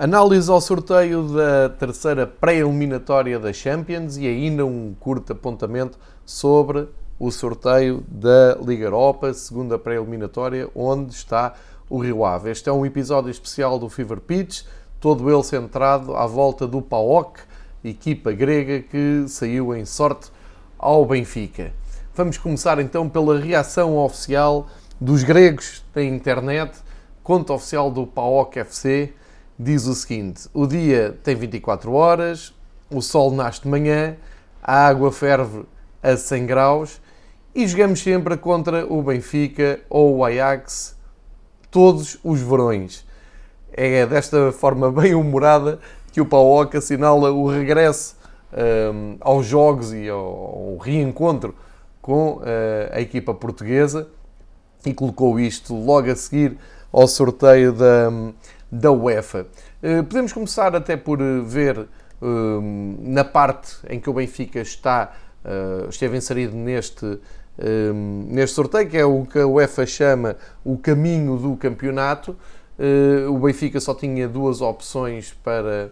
Análise ao sorteio da terceira pré-eliminatória da Champions e ainda um curto apontamento sobre o sorteio da Liga Europa, segunda pré-eliminatória, onde está o Rio Ave. Este é um episódio especial do Fever Pitch, todo ele centrado à volta do PAOK, equipa grega que saiu em sorte ao Benfica. Vamos começar então pela reação oficial dos gregos da internet, conta oficial do PAOK FC, diz o seguinte: o dia tem 24 horas, o sol nasce de manhã, a água ferve a 100 graus e jogamos sempre contra o Benfica ou o Ajax todos os verões. É desta forma bem humorada que o PAOC assinala o regresso um, aos jogos e ao, ao reencontro com uh, a equipa portuguesa e colocou isto logo a seguir ao sorteio da, da UEFA. Eh, podemos começar até por eh, ver eh, na parte em que o Benfica está, esteve inserido neste, neste sorteio, que é o que a UEFA chama o caminho do campeonato. O Benfica só tinha duas opções para.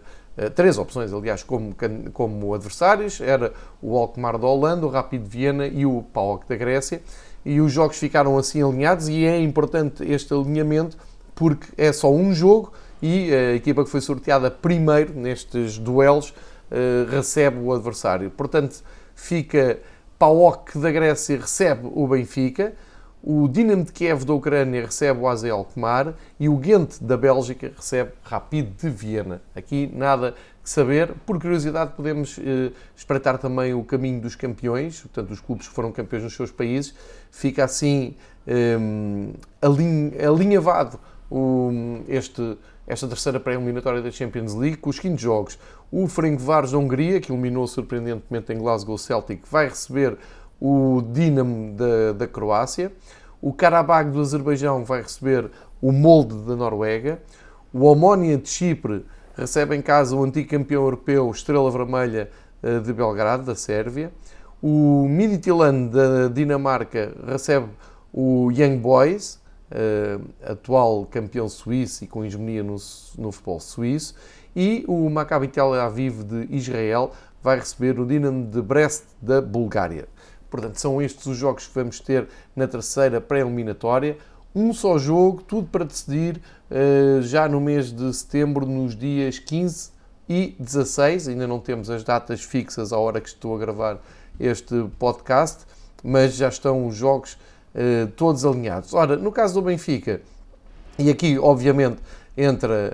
Três opções, aliás, como, como adversários: era o Alkmaar da Holanda, o Rapid Viena e o PAOK da Grécia. E os jogos ficaram assim alinhados, e é importante este alinhamento porque é só um jogo e a equipa que foi sorteada primeiro nestes duelos eh, recebe o adversário. Portanto, fica PAOK da Grécia recebe o Benfica, o Dinamo de Kiev da Ucrânia recebe o AZ Alkmaar e o Ghent da Bélgica recebe Rapid de Viena. Aqui nada que saber. Por curiosidade, podemos eh, espreitar também o caminho dos campeões, portanto, os clubes que foram campeões nos seus países. Fica assim eh, alinhavado o, este, esta terceira pré-eliminatória da Champions League com os quintos jogos. O Ferencváros da Hungria, que eliminou surpreendentemente em Glasgow Celtic, vai receber o Dinamo da, da Croácia. O Karabakh do Azerbaijão vai receber o Molde da Noruega. O Omónia de Chipre recebe em casa o antigo campeão europeu Estrela Vermelha eh, de Belgrado, da Sérvia. O Midtjylland da Dinamarca recebe o Young Boys uh, atual campeão suíço e com hegemonia no, no futebol suíço, e o Maccabi Tel Aviv de Israel vai receber o Dinamo de Brest da Bulgária. Portanto, são estes os jogos que vamos ter na terceira pré-eliminatória. Um só jogo, tudo para decidir uh, já no mês de setembro, nos dias 15 e 16. Ainda não temos as datas fixas à hora que estou a gravar este podcast, mas já estão os jogos eh, todos alinhados. Ora, no caso do Benfica, e aqui obviamente entra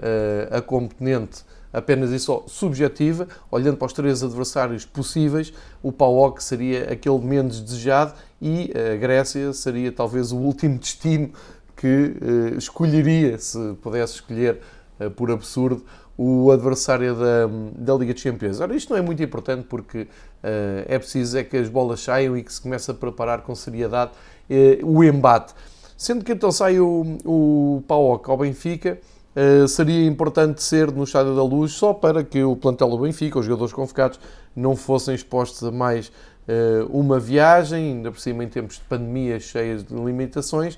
uh, a componente apenas e só subjetiva, olhando para os três adversários possíveis, o PAOK seria aquele menos desejado e a Grécia seria talvez o último destino que uh, escolheria, se pudesse escolher por absurdo, o adversário da, da Liga de Champions. Ora, isto não é muito importante porque uh, é preciso é que as bolas saiam e que se comece a preparar com seriedade eh, o embate. Sendo que então sai o, o PAOK ao Benfica, Uh, seria importante ser no Estádio da Luz só para que o plantel do Benfica, os jogadores convocados, não fossem expostos a mais uh, uma viagem, ainda por cima em tempos de pandemia cheias de limitações,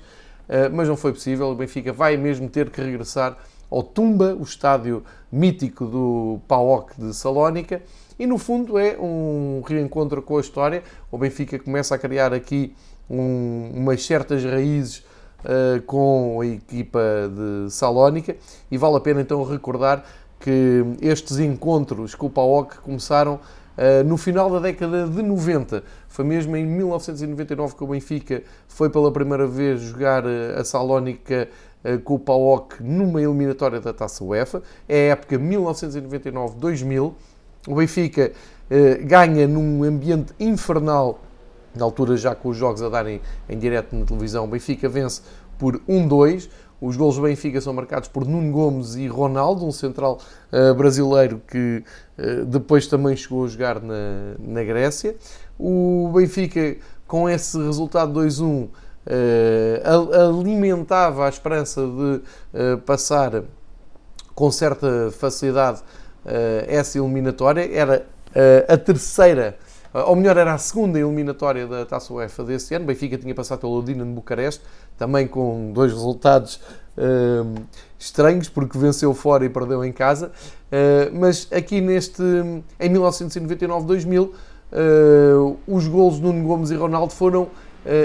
mas não foi possível. O Benfica vai mesmo ter que regressar ao Tumba, o estádio mítico do PAOK de Salónica, e no fundo é um reencontro com a história. O Benfica começa a criar aqui um, umas certas raízes uh, com a equipa de Salónica e vale a pena então recordar que estes encontros com o PAOK começaram uh, no final da década de 90. Foi mesmo em 1999 que o Benfica foi pela primeira vez jogar uh, a Salónica com o PAOK numa eliminatória da Taça UEFA. É a época 1999-2000. O Benfica ganha num ambiente infernal na altura já com os jogos a darem em direto na televisão, o Benfica vence por 1-2. Os gols do Benfica são marcados por Nuno Gomes e Ronaldo, um central uh, brasileiro que uh, depois também chegou a jogar na, na Grécia. O Benfica, com esse resultado 2-1, uh, eh, alimentava a esperança de passar com certa facilidade essa eliminatória. Era a terceira ou melhor, era a segunda eliminatória da Taça UEFA desse ano. Benfica tinha passado pelo Dinamo Bucareste, também com dois resultados uh, estranhos, porque venceu fora e perdeu em casa. Uh, mas aqui neste, em 1999-2000, os golos de Nuno Gomes e Ronaldo foram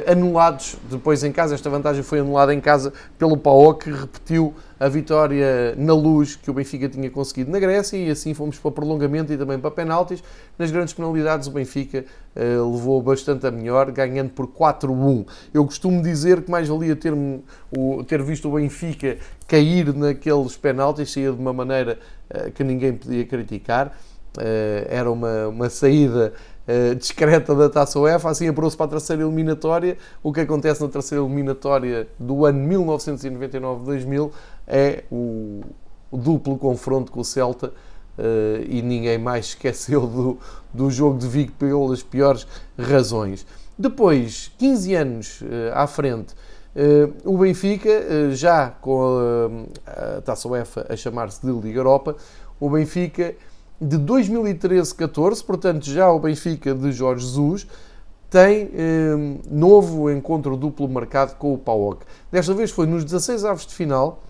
anulados depois em casa. Esta vantagem foi anulada em casa pelo Pau, que repetiu a vitória na luz que o Benfica tinha conseguido na Grécia e assim fomos para prolongamento e também para penaltis. Nas grandes penalidades o Benfica uh, levou bastante a melhor, ganhando por 4-1. Eu costumo dizer que mais valia ter, o, ter visto o Benfica cair naqueles penaltis, saía de uma maneira uh, que ninguém podia criticar. Uh, era uma, uma saída uh, discreta da Taça UEFA, assim apurou-se para a terceira eliminatória. O que acontece na terceira eliminatória do ano 1999-2000 é o, o, duplo confronto com o Celta uh, e ninguém mais esqueceu do, do jogo de Vigo pelas piores razões. Depois, 15 anos à frente, o Benfica, já com a, a Taça UEFA a chamar-se de Liga Europa, o Benfica de 2013-14, portanto já o Benfica de Jorge Jesus, tem eh, novo encontro duplo marcado com o PAOK. Desta vez foi nos 16 aves de final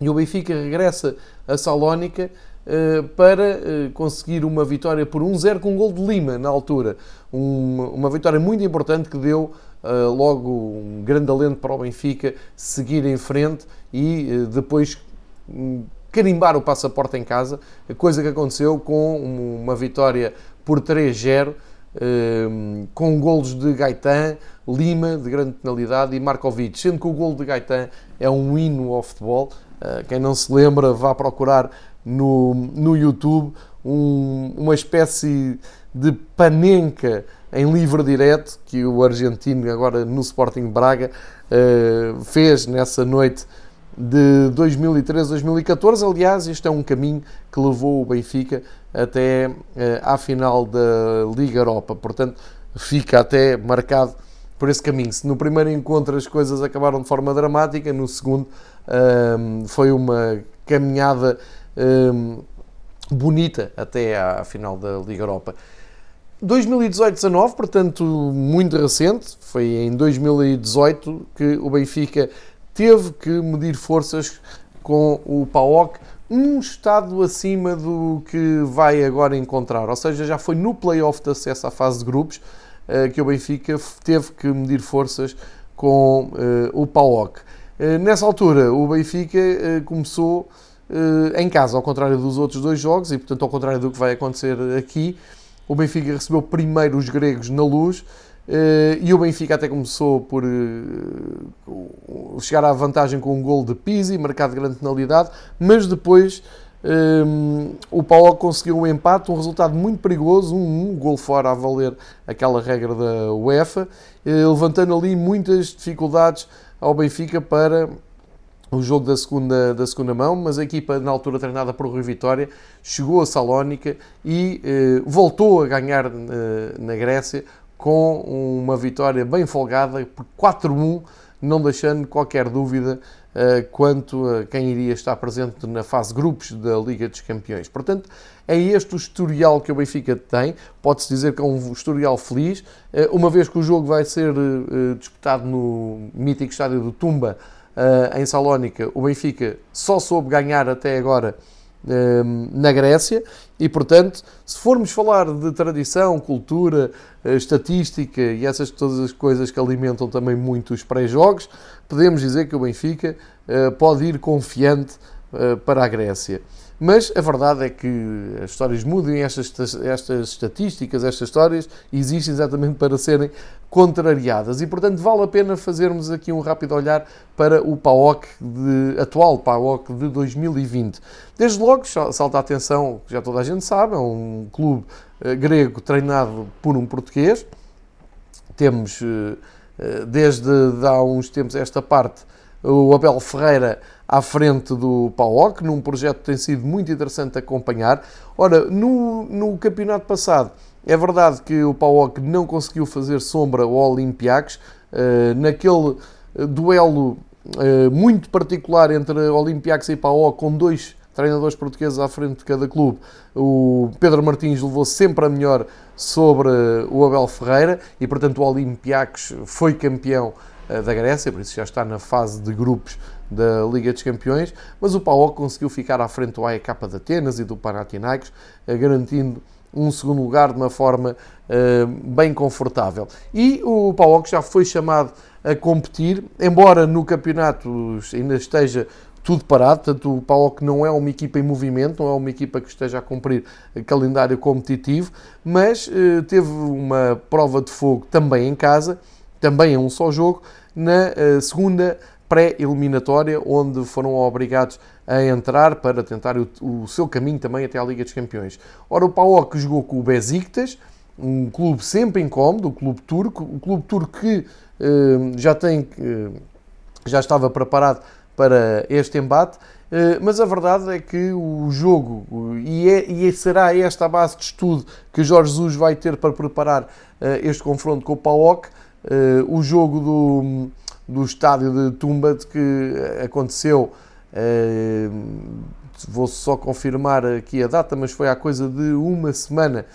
e o Benfica regressa a Salónica eh, para eh, conseguir uma vitória por 1-0 com um gol de Lima na altura. Uma, uma vitória muito importante que deu eh, logo um grande alento para o Benfica seguir em frente e eh, depois hum, carimbar o passaporte em casa, coisa que aconteceu com uma vitória por 3-0, ehm, com golos de Gaetan, Lima, de grande penalidade, e Markovic, sendo que o gol de Gaetan é um hino ao futebol. Eh, quem não se lembra, vá procurar no, no YouTube um, uma espécie de panenca em livre direto que o argentino, agora no Sporting Braga, eh, fez nessa noite de 2013 2014. Aliás, este é um caminho que levou o Benfica até eh, à final da Liga Europa. Portanto, fica até marcado por esse caminho. Se no primeiro encontro as coisas acabaram de forma dramática, no segundo ehm, foi uma caminhada ehm, bonita até à final da Liga Europa. 2018-19, portanto, muito recente, foi em 2018 que o Benfica teve que medir forças com o PAOK, um estado acima do que vai agora encontrar. Ou seja, já foi no play-off de acesso à fase de grupos uh, que o Benfica teve que medir forças com uh, o PAOK. Uh, nessa altura, o Benfica começou em casa, ao contrário dos outros dois jogos, e portanto, ao contrário do que vai acontecer aqui, o Benfica recebeu primeiro os gregos na luz e o Benfica até começou por uh, chegar à vantagem com um gol de Pizzi, marcado de grande penalidade, mas depois um, eh, o Paulo conseguiu um empate, um resultado muito perigoso, um, um gol fora a valer aquela regra da UEFA, levantando ali muitas dificuldades ao Benfica para o jogo da segunda, da segunda mão, mas a equipa, na altura treinada por Rui Vitória, chegou a Salónica e voltou a ganhar na Grécia com uma vitória bem folgada por 4-1, não deixando qualquer dúvida uh, quanto a quem iria estar presente na fase grupos da Liga dos Campeões. Portanto, é este o historial que o Benfica tem. Pode-se dizer que é um historial feliz, uh, uma vez que o jogo vai ser uh, disputado no mítico estádio do Tumba, em Salónica. O Benfica só soube ganhar até agora na Grécia e, portanto, se formos falar de tradição, cultura, eh, estatística e essas todas as coisas que alimentam também muito os pré-jogos, podemos dizer que o Benfica eh, pode ir confiante eh, para a Grécia. Mas a verdade é que as histórias mudam e estas, estas estatísticas, estas histórias, existem exatamente para serem contrariadas. E, portanto, vale a pena fazermos aqui um rápido olhar para o PAOK de, atual, PAOK de 2020. Desde logo, salta a atenção, já toda a gente sabe, é um clube uh, grego treinado por um português. Temos, uh, desde há uns tempos esta parte, o Abel Ferreira à frente do PAOC, num projeto que tem sido muito interessante acompanhar. Ora, no, no campeonato passado, é verdade que o PAOC não conseguiu fazer sombra ao Olympiacos, uh, naquele eh, duelo uh, muito particular entre Olympiacos e PAOC, com dois treinadores portugueses à frente de cada clube. O Pedro Martins levou sempre a melhor sobre o Abel Ferreira e, portanto, o Olympiacos foi campeão da Grécia, por isso já está na fase de grupos da Liga dos Campeões, mas o PAOK conseguiu ficar à frente do AEK de Atenas e do Panathinaikos, garantindo um segundo lugar de uma forma uh, bem confortável. E o PAOK já foi chamado a competir, embora no campeonato ainda esteja tudo parado, portanto o PAOK não é uma equipa em movimento, não é uma equipa que esteja a cumprir calendário competitivo, mas uh, teve uma prova de fogo também em casa, também é um só jogo, na uh, segunda pré-eliminatória, onde foram obrigados a entrar para tentar o, o, seu caminho também até à Liga dos Campeões. Ora, o PAOK jogou com o Besiktas, um clube sempre incómodo, o clube turco, o clube turco que uh, já tem, uh, já estava preparado para este embate, uh, mas a verdade é que o jogo, e, é, e será esta a base de estudo que Jorge Jesus vai ter para preparar este confronto com o PAOK, o jogo do do estádio de Tumba que aconteceu. Uh, vou só confirmar aqui a data, mas foi há coisa de uma semana.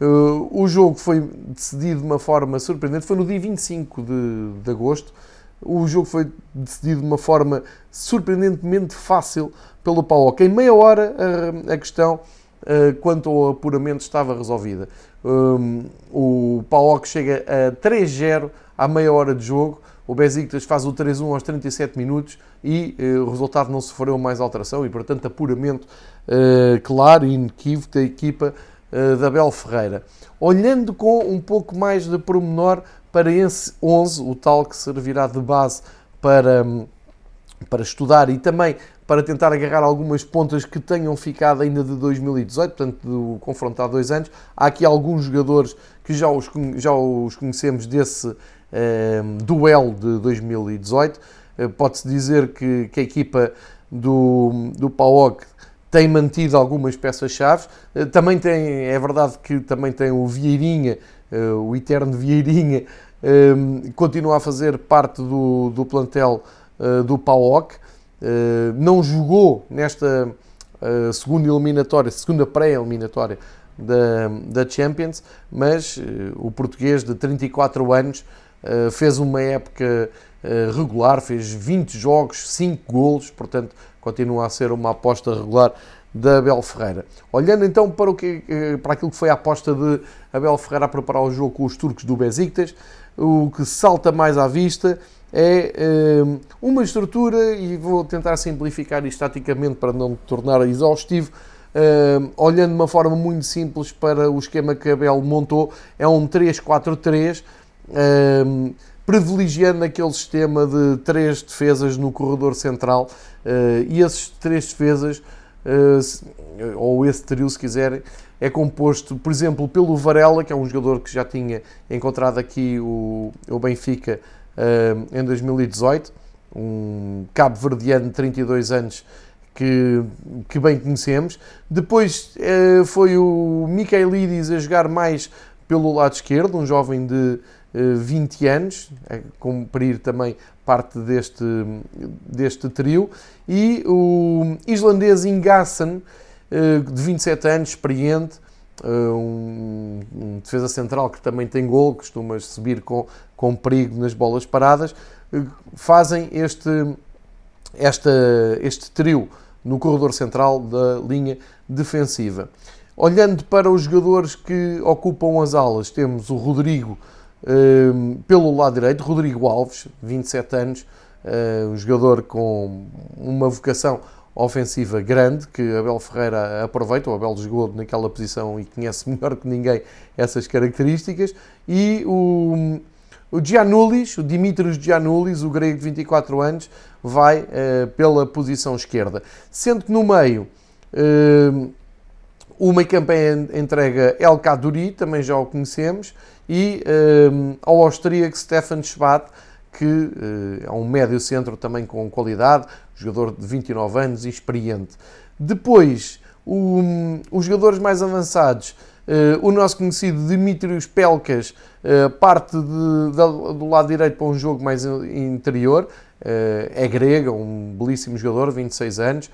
Uh, o jogo foi decidido de uma forma surpreendente, foi no dia 25 de, de agosto. O jogo foi decidido de uma forma surpreendentemente fácil pelo PAOK. Em meia hora a, a questão uh, quanto ao apuramento estava resolvida. Um, o PAOK chega a 3-0 à meia hora de jogo. O Besiktas faz o 3-1 aos 37 minutos e uh, o resultado não sofreu mais alteração e, portanto, apuramento uh, claro e inequívoco da equipa uh, da Abel Ferreira. Olhando com um pouco mais de pormenor para esse 11, o tal que servirá de base para, para estudar e também para tentar agarrar algumas pontas que tenham ficado ainda de 2018, portanto, do confronto há dois anos. Há aqui alguns jogadores que já os, já os conhecemos desse duelo de 2018. Eh, pode-se dizer que, que, a equipa do, do PAOK tem mantido algumas peças-chave. Eh, também tem, é verdade que também tem o Vieirinha, eh, o eterno Vieirinha, ehm, continua a fazer parte do, do plantel do PAOK. Não jogou nesta segunda eliminatória, segunda pré-eliminatória da, da Champions, mas o português de 34 anos eh, fez uma época uh, regular, fez 20 jogos, 5 golos, portanto continua a ser uma aposta regular da Abel Ferreira. Olhando então para, o que, uh, para aquilo que foi a aposta de Abel Ferreira a preparar o jogo com os turcos do Besiktas, o que salta mais à vista é uma estrutura, e vou tentar simplificar isto taticamente para não tornar exaustivo, Uh, olhando de uma forma muito simples para o esquema que Abel montou, é um 3-4-3, um, privilegiando aquele sistema de três defesas no corredor central uh, e esses três defesas, uh, ou esse trio se quiserem, é composto, por exemplo, pelo Varela, que é um jogador que já tinha encontrado aqui o, o Benfica uh, em 2018, um cabo-verdiano de 32 anos que, que bem conhecemos. Depois foi o Michaelidis a jogar mais pelo lado esquerdo, um jovem de 20 eh, anos, a cumprir também parte deste, deste trio, e o islandês Ingasson, eh, de 27 anos, experiente, eh, um, um, defesa central que também tem gol, costuma subir com, com perigo nas bolas paradas, fazem este, esta, este trio no corredor central da linha defensiva. Olhando para os jogadores que ocupam as alas, temos o Rodrigo pelo lado direito, Rodrigo Alves, 27 anos, eh, um jogador com uma vocação ofensiva grande, que Abel Ferreira aproveita, o Abel jogou naquela posição e conhece melhor que ninguém essas características, e o, o Giannoulis, o Dimitrios Giannoulis, o grego de 24 anos, vai uh, pela posição esquerda. Sendo que no meio uh, o meio entrega El Kaduri, também já o conhecemos, e um, ao austríaco Stefan Schwab, que uh, é um médio centro também com qualidade, jogador de 29 anos e experiente. Depois, o, os jogadores mais avançados, uh, o nosso conhecido Dimitrios Pelkas, uh, parte de, de, do lado direito para um jogo mais interior, é grego, um belíssimo jogador, 26 anos.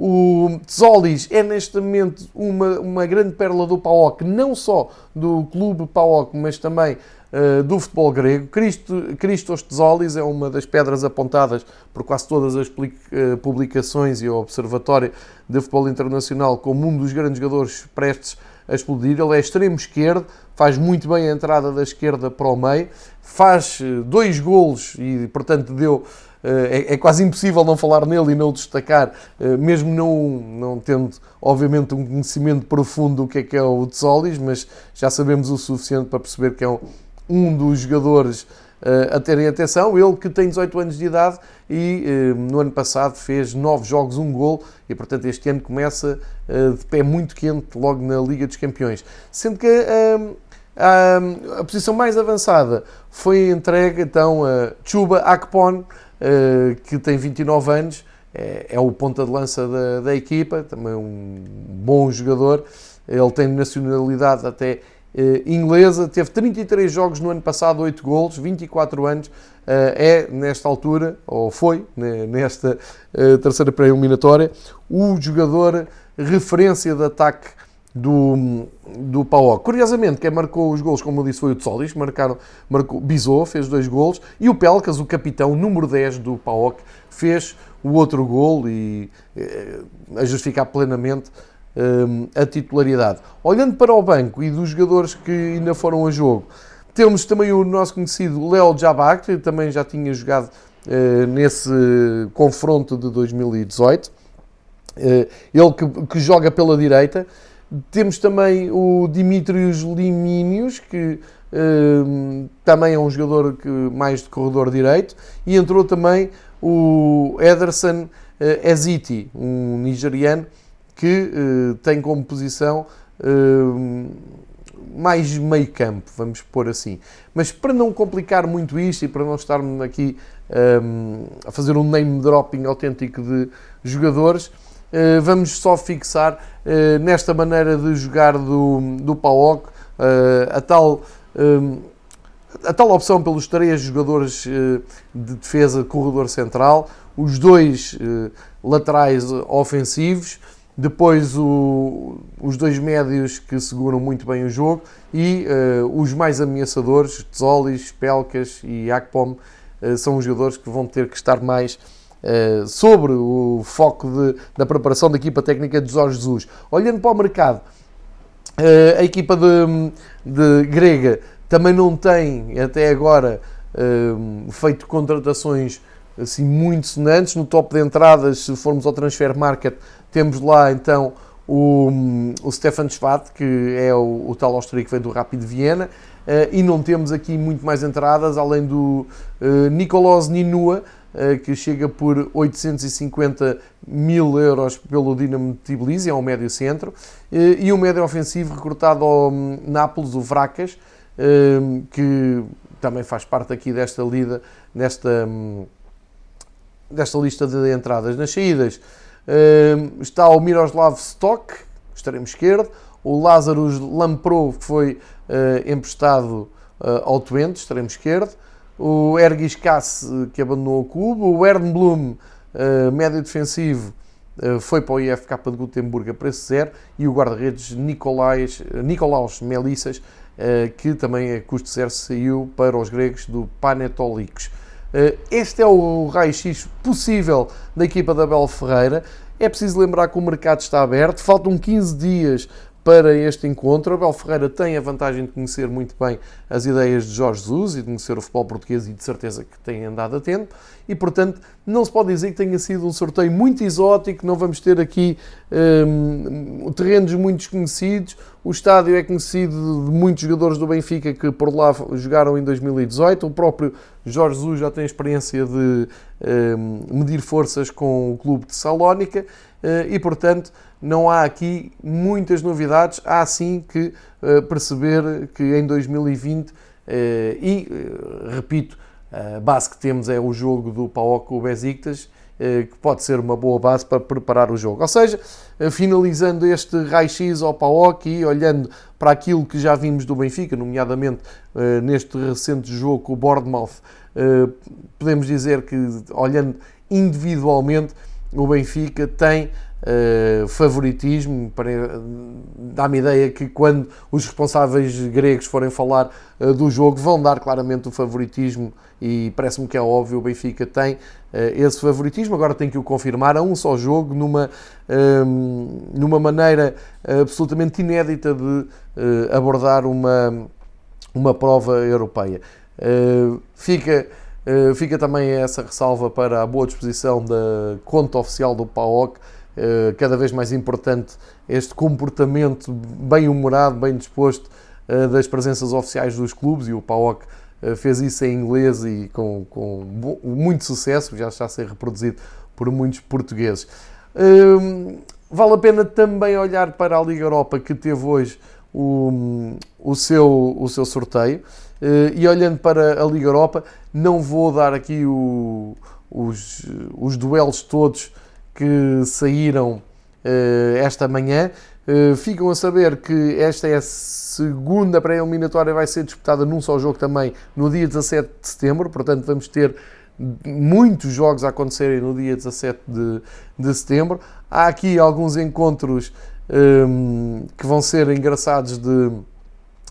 O Tzolis é neste momento uma, uma grande pérola do PAOK, não só do clube PAOK, mas também uh, do futebol grego. Cristo, Christos Tzolis é uma das pedras apontadas por quase todas as uh, publicações e o Observatório de Futebol Internacional como um dos grandes jogadores prestes a explodir. Ele é extremo esquerdo, faz muito bem a entrada da esquerda para o meio, faz dois golos e, portanto, deu eh, é, é, quase impossível não falar nele e não o destacar, eh, mesmo não, não tendo, obviamente, um conhecimento profundo do que é que é o Tsolis, mas já sabemos o suficiente para perceber que é um, um dos jogadores uh, a terem atenção. Ele que tem 18 anos de idade e no ano passado fez 9 jogos, 1 gol e, portanto, este ano começa de pé muito quente logo na Liga dos Campeões. Sendo que a posição mais avançada foi entregue então a Chuba Akpon, eh, que tem 29 anos, é, é, o ponta de lança da, da, equipa, também um bom jogador. Ele tem nacionalidade até uh, inglesa, teve 33 jogos no ano passado, 8 golos, 24 anos. Uh, é, nesta altura, ou foi, nesta terceira pré-eliminatória, o jogador referência de ataque do, do PAOK. Curiosamente, quem marcou os gols, como eu disse, foi o Tsolis, marcaram, marcou, Bizot fez dois gols, e o Pelcas, o capitão número 10 do PAOK, fez o outro gol e eh, a justificar plenamente eh, a titularidade. Olhando para o banco e dos jogadores que ainda foram a jogo, temos também o nosso conhecido Léo Jabak, que também já tinha jogado eh, nesse confronto de 2018. Eh, ele que, que joga pela direita, temos também o Dimitrios Limínios, que uh, também é um jogador que, mais de corredor direito, e entrou também o Ederson uh, Eziti, um nigeriano que uh, tem como posição uh, mais meio campo, vamos pôr assim. Mas para não complicar muito isto e para não estarmos aqui um, a fazer um name dropping autêntico de jogadores, eh, vamos só fixar eh, nesta maneira de jogar do, do PAOK eh, a tal a tal opção pelos três jogadores de defesa de corredor central, os dois laterais ofensivos, depois o, os dois médios que seguram muito bem o jogo e uh, os mais ameaçadores, Tzolis, Pelcas e Akpom, uh, são os jogadores que vão ter que estar mais eh, sobre o foco de, da preparação da equipa técnica de Jorge Jesus. Olhando para o mercado, uh, a equipa de, de, grega também não tem, até agora, uh, feito contratações assim muito sonantes. No top de entradas, se formos ao Transfer Market, temos lá então o, o Stefan Schwad, que é o, o tal austríaco que vem do Rapid Viena, e não temos aqui muito mais entradas, além do Nicolas Ninua, que chega por 850 mil euros pelo Dinamo Tbilisi, é um médio centro, e um médio ofensivo recrutado ao um, Nápoles, o Vracas, que também faz parte aqui desta lida, nesta, um, desta lista de entradas. Nas saídas, está o Miroslav Stock, extremo esquerdo, o Lázaro Lampro, que foi uh, emprestado ao Twente, extremo esquerdo, o Ergis Kass, que abandonou o clube, o Ernblum, uh, médio defensivo, foi para o IFK de Gutenberg a preço zero, e o guarda-redes Nicolaus, Melissas, que também a custo zero saiu para os gregos do Panetolikos. Eh, este é o raio-x possível da equipa da Bel Ferreira. É preciso lembrar que o mercado está aberto, faltam 15 dias para este encontro. Abel Ferreira tem a vantagem de conhecer muito bem as ideias de Jorge Jesus e de conhecer o futebol português e de certeza que tem andado atento e, portanto, não se pode dizer que tenha sido um sorteio muito exótico, não vamos ter aqui um, terrenos muito desconhecidos. O estádio é conhecido de muitos jogadores do Benfica que por lá jogaram em 2018. O próprio Jorge Jesus já tem experiência de um, medir forças com o clube de Salónica e, portanto, não há aqui muitas novidades. Há sim que uh, perceber que em 2020, uh, e repito, a base que temos é o jogo do PAOK com o Besiktas, que pode ser uma boa base para preparar o jogo. Ou seja, finalizando este raio-x ao PAOK e olhando para aquilo que já vimos do Benfica, nomeadamente neste recente jogo com o Bournemouth, podemos dizer que, olhando individualmente, o Benfica tem uh, favoritismo. Dá-me ideia que quando os responsáveis gregos forem falar uh, do jogo, vão dar claramente o favoritismo e parece-me que é óbvio, o Benfica tem uh, esse favoritismo. Agora tem que o confirmar a um só jogo, numa, ehm, numa maneira absolutamente inédita de abordar uma, uma prova europeia. fica. Fica também essa ressalva para a boa disposição da conta oficial do PAOC, eh, cada vez mais importante este comportamento bem humorado, bem disposto eh, das presenças oficiais dos clubes e o PAOC eh, fez isso em inglês e com, com muito sucesso, já está a ser reproduzido por muitos portugueses. Vale a pena também olhar para a Liga Europa que teve hoje o, o, seu, o seu sorteio. E olhando para a Liga Europa, não vou dar aqui o, os, os duelos todos que saíram uh, esta manhã. Uh, ficam a saber que esta é a segunda pré-eliminatória, vai ser disputada num só jogo também no dia 17 de setembro, portanto vamos ter muitos jogos a acontecerem no dia 17 de, de setembro. Há aqui alguns encontros ehm, que vão ser engraçados de,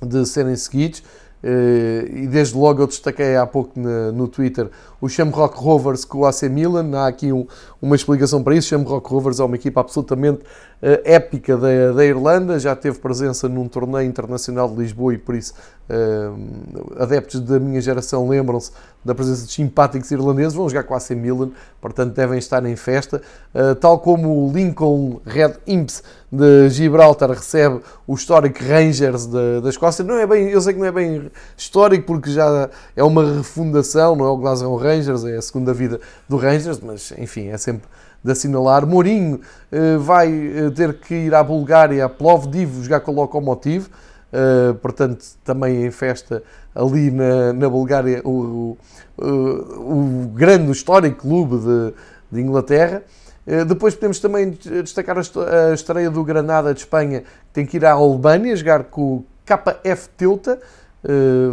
de serem seguidos. Uh, e desde logo eu destaquei há pouco no Twitter o Shamrock Rovers com o AC Milan. Há aqui um, uma explicação para isso. Shamrock Rovers é uma equipa absolutamente uh, épica da, da Irlanda, já teve presença num torneio internacional de Lisboa e por isso uh, adeptos da minha geração lembram-se da presença de simpáticos irlandeses. Vão jogar com o AC Milan, portanto devem estar em festa. tal como o Lincoln Red Imps de Gibraltar recebe o histórico Rangers da, da Escócia. Não é bem, eu sei que não é bem histórico porque já é uma refundação, não é o Glasgow Rangers, é a segunda vida do Rangers, mas enfim, é sempre de assinalar. Mourinho uh, vai eh, ter que ir à Bulgária, a Plovdiv, jogar com o Lokomotiv, uh, portanto, também em festa ali na, na Bulgária, o, o, o grande, histórico clube de, de Inglaterra. Depois podemos também destacar a estreia do Granada de Espanha, que tem que ir à Albânia jogar com o KF Teuta.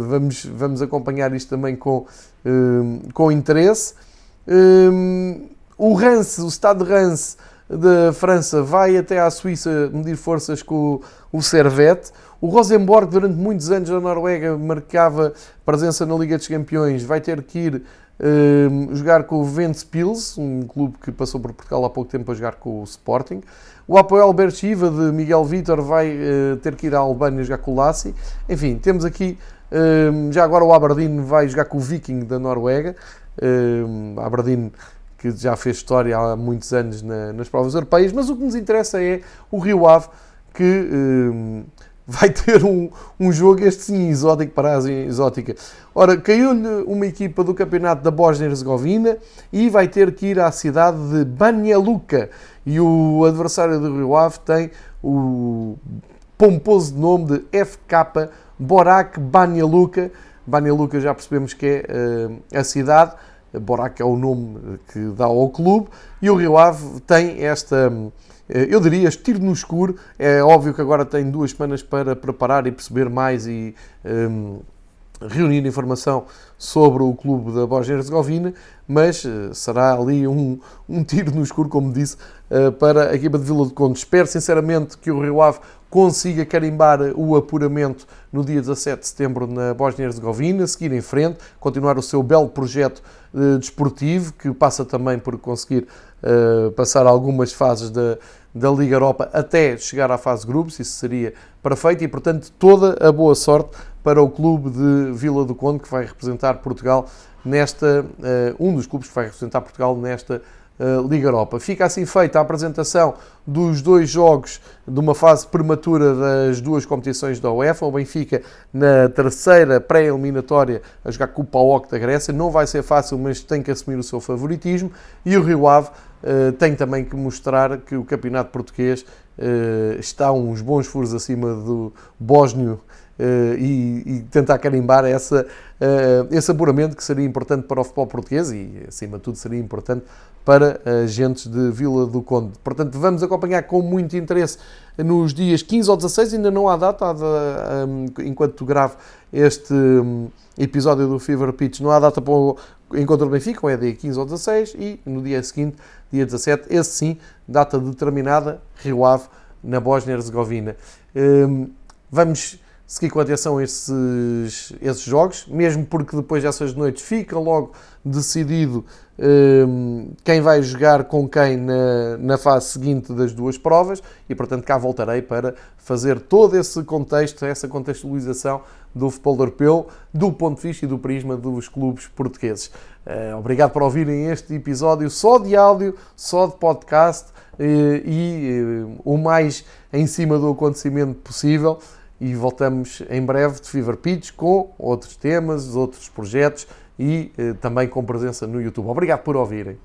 Vamos, vamos acompanhar isto também com, com interesse. O Rance, o Estado de Rance da França, vai até à Suíça medir forças com o Servette. O Rosenborg, durante muitos anos na Noruega, marcava presença na Liga dos Campeões, vai ter que ir uh, jogar com o Ventspils, um clube que passou por Portugal há pouco tempo a jogar com o Sporting. O Apoel Berchiva, de Miguel Vitor, vai uh, ter que ir à Albânia jogar com o Lassi. Enfim, temos aqui, uh, já agora o Aberdeen vai jogar com o Viking da Noruega. Uh, Aberdeen que já fez história há muitos anos na, nas provas europeias, mas o que nos interessa é o Rio Ave, que um, vai ter um, um jogo, este sim, exótico para a exótica. Ora, caiu-lhe uma equipa do campeonato da Bósnia-Herzegovina e vai ter que ir à cidade de Banja Luka. E o adversário do Rio Ave tem o pomposo nome de FK Borac Banja Luka. Banja Luka já percebemos que é uh, a cidade Borac é o nome que dá ao clube, e o Rio Ave tem esta, eh, eu diria, este tiro no escuro. É óbvio que agora tem duas semanas para preparar e perceber mais e um, reunir informação sobre o clube da Bósnia-Herzegovina, mas uh, será ali um, um tiro no escuro, como disse, para a equipa de Vila do Conde. Espero sinceramente que o Rio Ave consiga carimbar o apuramento no dia 17 de setembro na Bósnia-Herzegovina, seguir em frente, continuar o seu belo projeto uh, desportivo, que passa também por conseguir uh, passar algumas fases da, da Liga Europa até chegar à fase grupos, isso seria perfeito e, portanto, toda a boa sorte para o clube de Vila do Conde, que vai representar Portugal nesta, uh, um dos clubes que vai representar Portugal nesta Liga Europa. Fica assim feita a apresentação dos dois jogos de uma fase prematura das duas competições da UEFA. O Benfica na terceira pré-eliminatória a jogar com o PAOK da Grécia. Não vai ser fácil, mas tem que assumir o seu favoritismo. E o Rio Ave uh, tem também que mostrar que o campeonato português uh, está uns bons furos acima do bósnio e, e, tentar carimbar essa, esse apuramento que seria importante para o futebol português e, acima de tudo, seria importante para agentes de Vila do Conde. Portanto, vamos acompanhar com muito interesse nos dias 15 ou 16, ainda não há data, há de, um, enquanto gravo este um, episódio do Fever Pitch, não há data para o encontro do Benfica, ou é dia 15 ou 16, e no dia seguinte, dia 17, esse sim, data determinada, Rio Ave, na Bósnia-Herzegovina. Um, vamos seguir com atenção esses, esses jogos, mesmo porque depois dessas noites fica logo decidido um, quem vai jogar com quem na, na fase seguinte das duas provas e, portanto, cá voltarei para fazer todo esse contexto, essa contextualização do futebol europeu, do ponto de vista e do prisma dos clubes portugueses. Uh, obrigado por ouvirem este episódio só de áudio, só de podcast uh, e uh, o mais em cima do acontecimento possível e voltamos em breve de Fever Pitch com outros temas, outros projetos e eh, também com presença no YouTube. Obrigado por ouvirem.